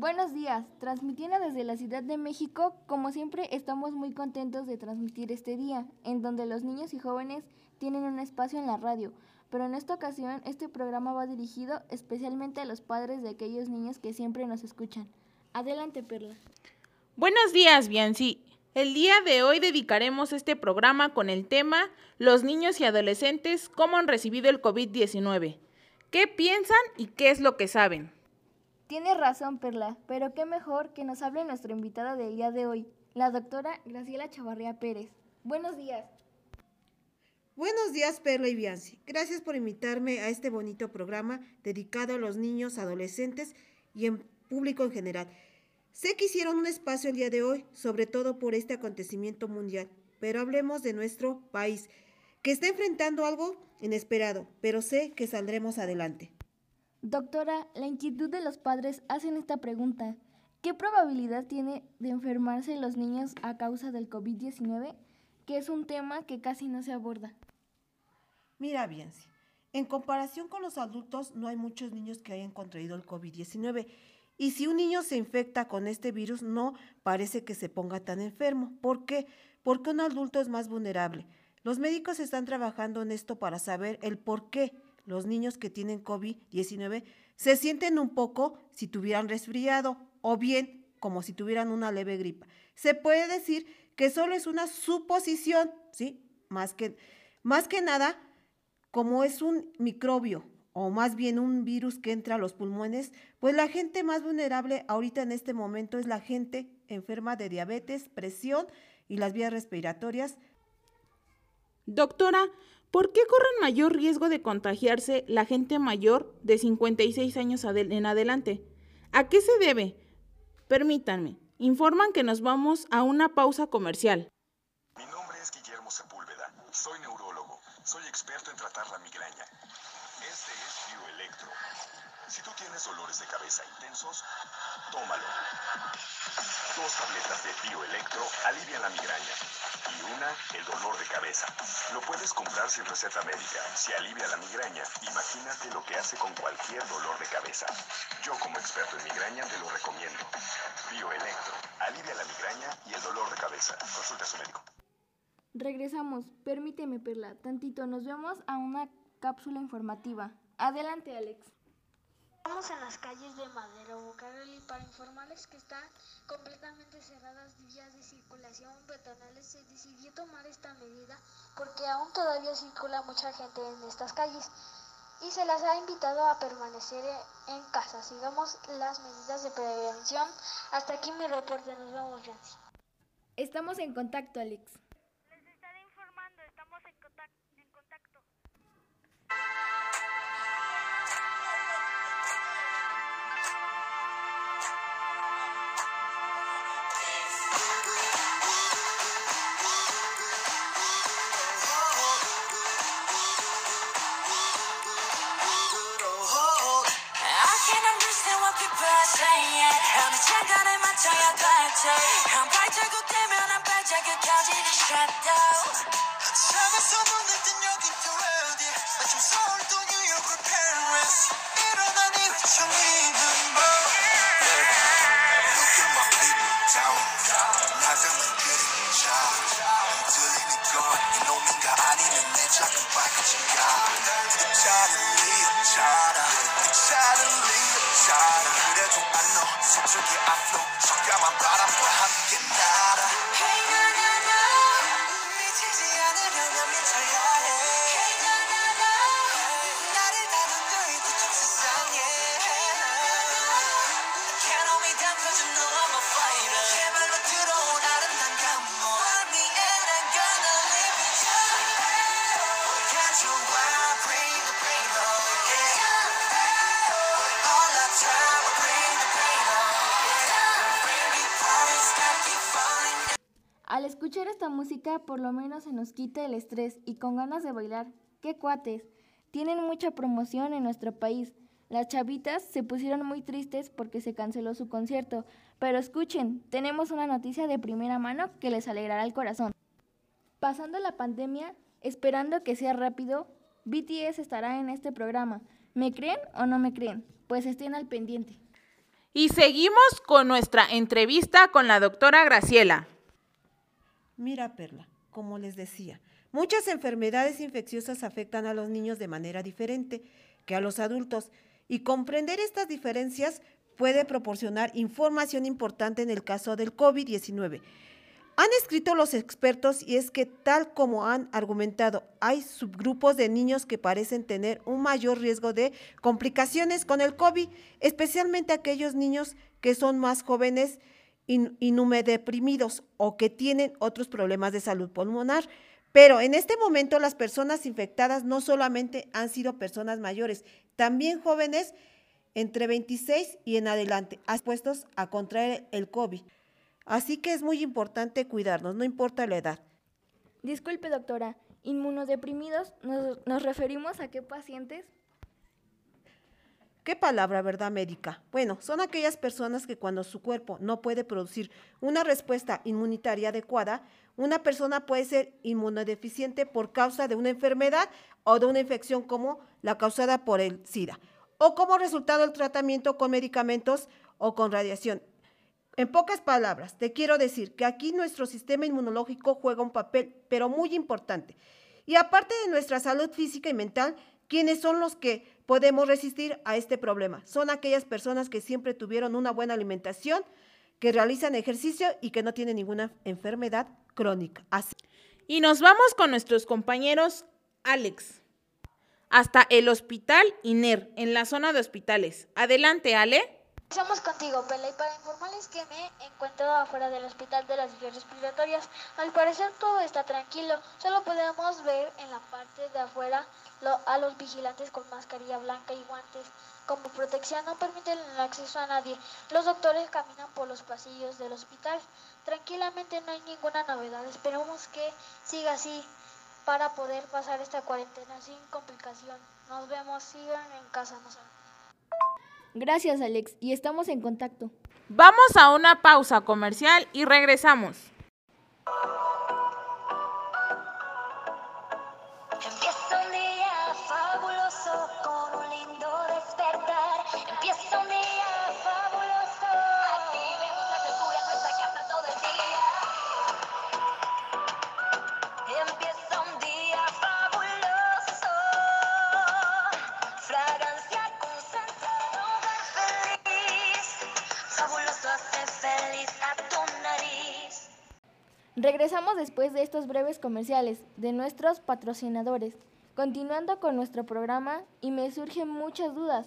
Buenos días, transmitiendo desde la Ciudad de México, como siempre estamos muy contentos de transmitir este día, en donde los niños y jóvenes tienen un espacio en la radio, pero en esta ocasión este programa va dirigido especialmente a los padres de aquellos niños que siempre nos escuchan. Adelante, Perla. Buenos días, Bianci. El día de hoy dedicaremos este programa con el tema Los niños y adolescentes, cómo han recibido el COVID-19. ¿Qué piensan y qué es lo que saben? Tienes razón, Perla, pero qué mejor que nos hable nuestra invitada del día de hoy, la doctora Graciela Chavarría Pérez. Buenos días. Buenos días, Perla y Bianci. Gracias por invitarme a este bonito programa dedicado a los niños, adolescentes y en público en general. Sé que hicieron un espacio el día de hoy, sobre todo por este acontecimiento mundial, pero hablemos de nuestro país, que está enfrentando algo inesperado, pero sé que saldremos adelante. Doctora, la inquietud de los padres hacen esta pregunta. ¿Qué probabilidad tiene de enfermarse los niños a causa del COVID-19? Que es un tema que casi no se aborda. Mira, bien, en comparación con los adultos, no hay muchos niños que hayan contraído el COVID-19 y si un niño se infecta con este virus, no parece que se ponga tan enfermo. ¿Por qué? Porque un adulto es más vulnerable. Los médicos están trabajando en esto para saber el por qué los niños que tienen COVID-19 se sienten un poco si tuvieran resfriado o bien como si tuvieran una leve gripa. Se puede decir que solo es una suposición, ¿sí? Más que, más que nada, como es un microbio o más bien un virus que entra a los pulmones, pues la gente más vulnerable ahorita en este momento es la gente enferma de diabetes, presión y las vías respiratorias. Doctora, ¿por qué corren mayor riesgo de contagiarse la gente mayor de 56 años en adelante? ¿A qué se debe? Permítanme, informan que nos vamos a una pausa comercial. Mi nombre es Guillermo Sepúlveda, soy neurólogo, soy experto en tratar la migraña. Este es Bioelectro. Si tú tienes dolores de cabeza intensos, tómalo. Dos tabletas de Bioelectro alivian la migraña y una el dolor de cabeza. Lo puedes comprar sin receta médica. Si alivia la migraña, imagínate lo que hace con cualquier dolor de cabeza. Yo como experto en migraña te lo recomiendo. Bioelectro alivia la migraña y el dolor de cabeza. Consulta a su médico. Regresamos. Permíteme, Perla. Tantito, nos vemos a una cápsula informativa. Adelante, Alex. Estamos en las calles de Madero, Bucareli, para informarles que están completamente cerradas vías de circulación peatonales. Se decidió tomar esta medida porque aún todavía circula mucha gente en estas calles y se las ha invitado a permanecer en casa. Sigamos las medidas de prevención. Hasta aquí mi reporte. Nos vemos, Jancy. Estamos en contacto, Alex. 그래도 안너 속쪽의 escuchar esta música por lo menos se nos quita el estrés y con ganas de bailar. ¡Qué cuates! Tienen mucha promoción en nuestro país. Las chavitas se pusieron muy tristes porque se canceló su concierto, pero escuchen, tenemos una noticia de primera mano que les alegrará el corazón. Pasando la pandemia, esperando que sea rápido, BTS estará en este programa. ¿Me creen o no me creen? Pues estén al pendiente. Y seguimos con nuestra entrevista con la doctora Graciela. Mira, Perla, como les decía, muchas enfermedades infecciosas afectan a los niños de manera diferente que a los adultos y comprender estas diferencias puede proporcionar información importante en el caso del COVID-19. Han escrito los expertos y es que tal como han argumentado, hay subgrupos de niños que parecen tener un mayor riesgo de complicaciones con el COVID, especialmente aquellos niños que son más jóvenes y deprimidos o que tienen otros problemas de salud pulmonar. Pero en este momento las personas infectadas no solamente han sido personas mayores, también jóvenes entre 26 y en adelante, expuestos a contraer el COVID. Así que es muy importante cuidarnos, no importa la edad. Disculpe, doctora, ¿inmunodeprimidos nos, nos referimos a qué pacientes? ¿Qué palabra, verdad, médica? Bueno, son aquellas personas que cuando su cuerpo no puede producir una respuesta inmunitaria adecuada, una persona puede ser inmunodeficiente por causa de una enfermedad o de una infección como la causada por el SIDA, o como resultado del tratamiento con medicamentos o con radiación. En pocas palabras, te quiero decir que aquí nuestro sistema inmunológico juega un papel, pero muy importante. Y aparte de nuestra salud física y mental, ¿quiénes son los que podemos resistir a este problema? Son aquellas personas que siempre tuvieron una buena alimentación, que realizan ejercicio y que no tienen ninguna enfermedad crónica. Y nos vamos con nuestros compañeros Alex. Hasta el hospital INER, en la zona de hospitales. Adelante, Ale. Estamos contigo, Pela, y para informarles que me encuentro afuera del hospital de las vías respiratorias. Al parecer todo está tranquilo, solo podemos ver en la parte de afuera a los vigilantes con mascarilla blanca y guantes. Como protección no permiten el acceso a nadie. Los doctores caminan por los pasillos del hospital. Tranquilamente no hay ninguna novedad. Esperamos que siga así para poder pasar esta cuarentena sin complicación. Nos vemos, sigan en casa. Nos Gracias Alex y estamos en contacto. Vamos a una pausa comercial y regresamos. Después de estos breves comerciales de nuestros patrocinadores, continuando con nuestro programa y me surgen muchas dudas.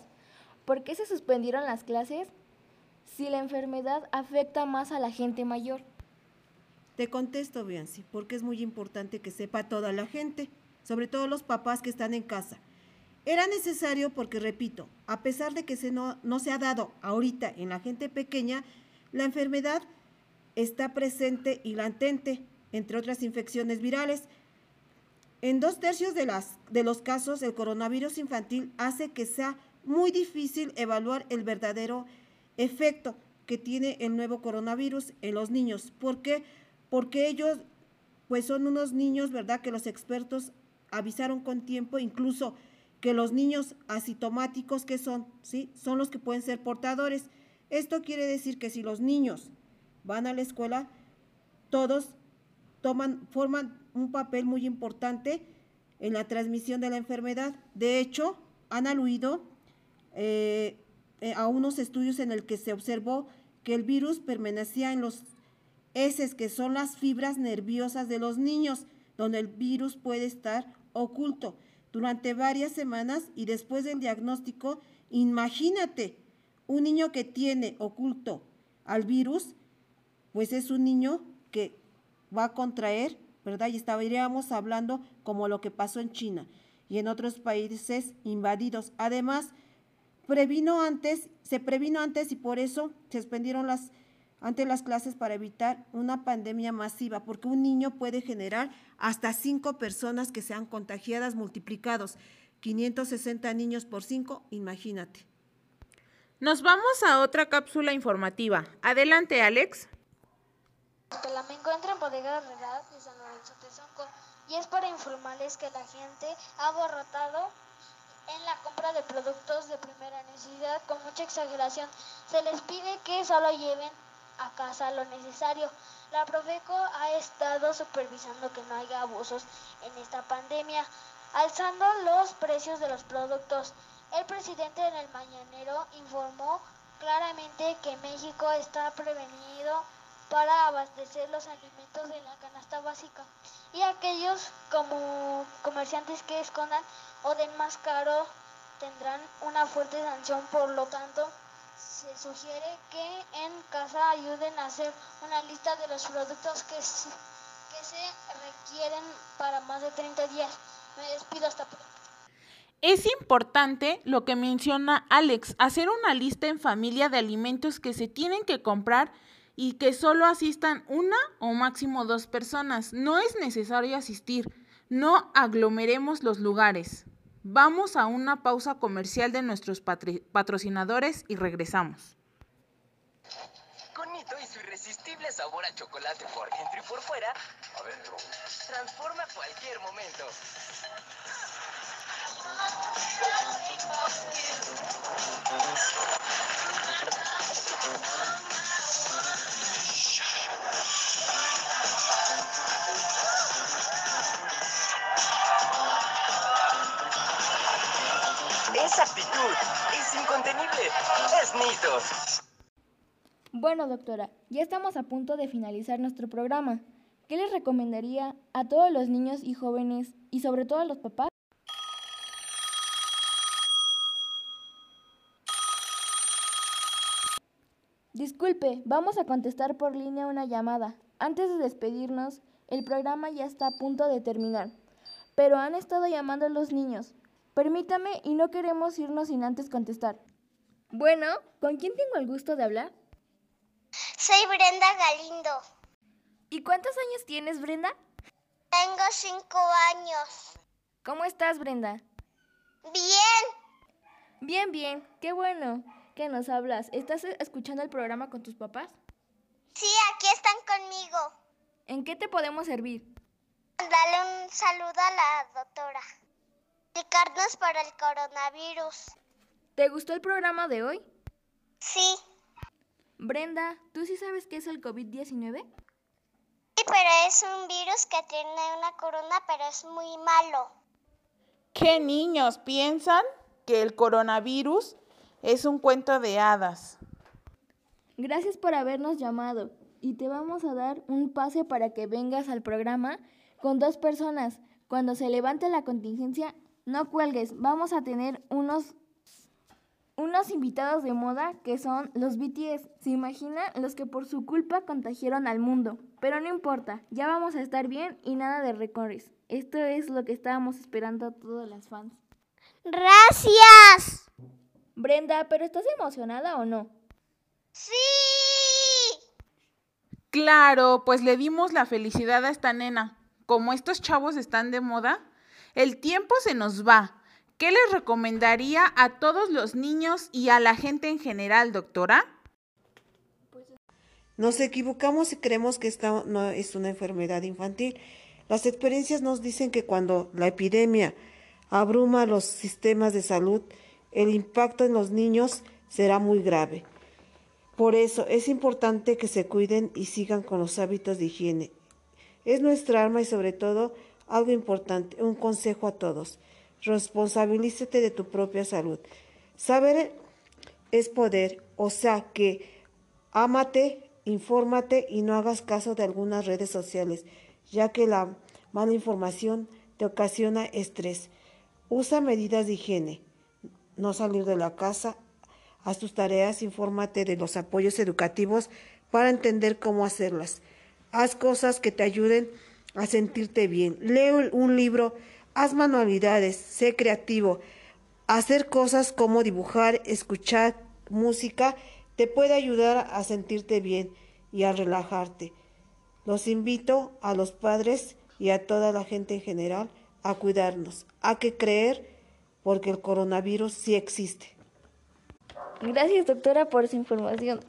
¿Por qué se suspendieron las clases si la enfermedad afecta más a la gente mayor? Te contesto, Bianci, porque es muy importante que sepa toda la gente, sobre todo los papás que están en casa. Era necesario porque, repito, a pesar de que se no, no se ha dado ahorita en la gente pequeña, la enfermedad está presente y latente, entre otras infecciones virales. En dos tercios de, las, de los casos, el coronavirus infantil hace que sea muy difícil evaluar el verdadero efecto que tiene el nuevo coronavirus en los niños. ¿Por qué? Porque ellos pues son unos niños, ¿verdad? Que los expertos avisaron con tiempo, incluso que los niños asintomáticos que son, ¿sí? Son los que pueden ser portadores. Esto quiere decir que si los niños van a la escuela, todos toman, forman un papel muy importante en la transmisión de la enfermedad. De hecho, han aludido eh, eh, a unos estudios en el que se observó que el virus permanecía en los heces, que son las fibras nerviosas de los niños, donde el virus puede estar oculto durante varias semanas y después del diagnóstico, imagínate, un niño que tiene oculto al virus pues es un niño que va a contraer, ¿verdad? Y estaríamos hablando como lo que pasó en China y en otros países invadidos. Además, previno antes, se previno antes y por eso se suspendieron las ante las clases para evitar una pandemia masiva, porque un niño puede generar hasta cinco personas que sean contagiadas multiplicados. 560 niños por cinco, imagínate. Nos vamos a otra cápsula informativa. Adelante, Alex. Me encuentro en Bodega Herrera de San Lorenzo Tezonco y es para informarles que la gente ha abarrotado en la compra de productos de primera necesidad con mucha exageración. Se les pide que solo lleven a casa lo necesario. La Profeco ha estado supervisando que no haya abusos en esta pandemia, alzando los precios de los productos. El presidente en el mañanero informó claramente que México está prevenido para abastecer los alimentos de la canasta básica y aquellos como comerciantes que escondan o den más caro tendrán una fuerte sanción. Por lo tanto, se sugiere que en casa ayuden a hacer una lista de los productos que, que se requieren para más de 30 días. Me despido hasta pronto. Es importante lo que menciona Alex, hacer una lista en familia de alimentos que se tienen que comprar y que solo asistan una o máximo dos personas. No es necesario asistir, no aglomeremos los lugares. Vamos a una pausa comercial de nuestros patrocinadores y regresamos. Con Nito y su irresistible sabor a chocolate por dentro y por fuera, adentro, transforma cualquier momento. Esa actitud es incontenible. Es Nitos. Bueno, doctora, ya estamos a punto de finalizar nuestro programa. ¿Qué les recomendaría a todos los niños y jóvenes y sobre todo a los papás? Disculpe, vamos a contestar por línea una llamada. Antes de despedirnos, el programa ya está a punto de terminar, pero han estado llamando a los niños. Permítame y no queremos irnos sin antes contestar. Bueno, ¿con quién tengo el gusto de hablar? Soy Brenda Galindo. ¿Y cuántos años tienes, Brenda? Tengo cinco años. ¿Cómo estás, Brenda? Bien. Bien, bien. Qué bueno que nos hablas. ¿Estás escuchando el programa con tus papás? Sí, aquí están conmigo. ¿En qué te podemos servir? Dale un saludo a la doctora. Por el coronavirus. ¿Te gustó el programa de hoy? Sí. Brenda, ¿tú sí sabes qué es el COVID-19? Sí, pero es un virus que tiene una corona, pero es muy malo. ¿Qué niños piensan que el coronavirus es un cuento de hadas? Gracias por habernos llamado y te vamos a dar un pase para que vengas al programa con dos personas. Cuando se levante la contingencia, no cuelgues, vamos a tener unos unos invitados de moda que son los BTS. ¿Se imagina? Los que por su culpa contagiaron al mundo. Pero no importa, ya vamos a estar bien y nada de recorres. Esto es lo que estábamos esperando a todas las fans. Gracias. Brenda, ¿pero estás emocionada o no? Sí. Claro, pues le dimos la felicidad a esta nena. Como estos chavos están de moda, el tiempo se nos va. ¿Qué les recomendaría a todos los niños y a la gente en general, doctora? Nos equivocamos si creemos que esta no es una enfermedad infantil. Las experiencias nos dicen que cuando la epidemia abruma los sistemas de salud, el impacto en los niños será muy grave. Por eso es importante que se cuiden y sigan con los hábitos de higiene. Es nuestra arma y sobre todo algo importante, un consejo a todos. Responsabilízate de tu propia salud. Saber es poder, o sea que ámate, infórmate y no hagas caso de algunas redes sociales, ya que la mala información te ocasiona estrés. Usa medidas de higiene. No salir de la casa, haz tus tareas, infórmate de los apoyos educativos para entender cómo hacerlas. Haz cosas que te ayuden a sentirte bien. Lee un libro, haz manualidades, sé creativo. Hacer cosas como dibujar, escuchar música, te puede ayudar a sentirte bien y a relajarte. Los invito a los padres y a toda la gente en general a cuidarnos, a que creer, porque el coronavirus sí existe. Gracias, doctora, por su información.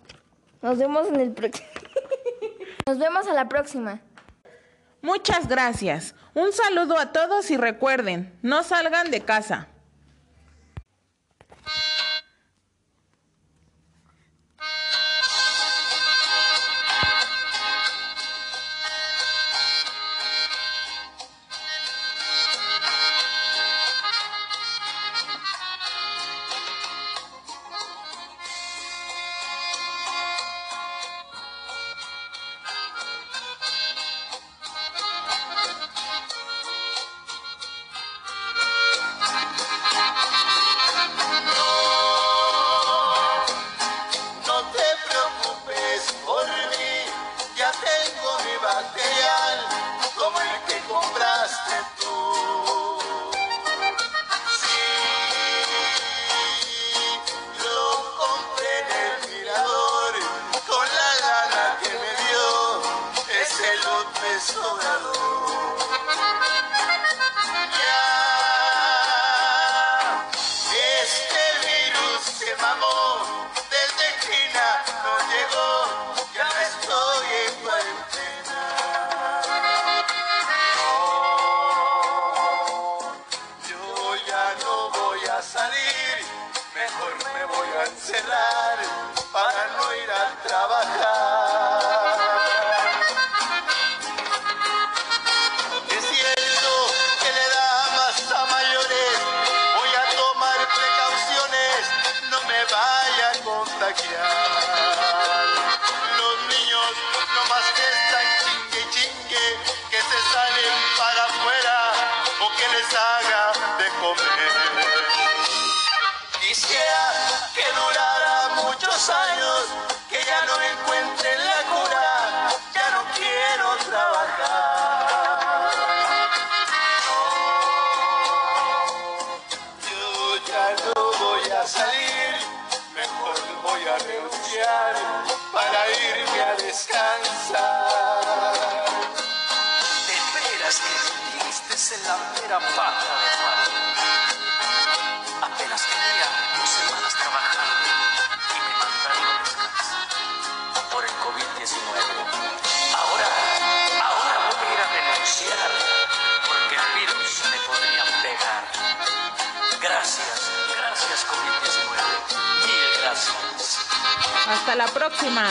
Nos vemos en el próximo. Nos vemos a la próxima. Muchas gracias. Un saludo a todos y recuerden, no salgan de casa. Los niños no más que están chingue chingue, que se salen para afuera o que les haga de comer. Quisiera que durara muchos años, pata de Juan. Apenas tenía dos semanas trabajando y me mandaron a descansar por el COVID-19. Ahora, ahora voy a ir a renunciar porque el virus me podría pegar. Gracias, gracias COVID-19. Mil gracias. Hasta la próxima.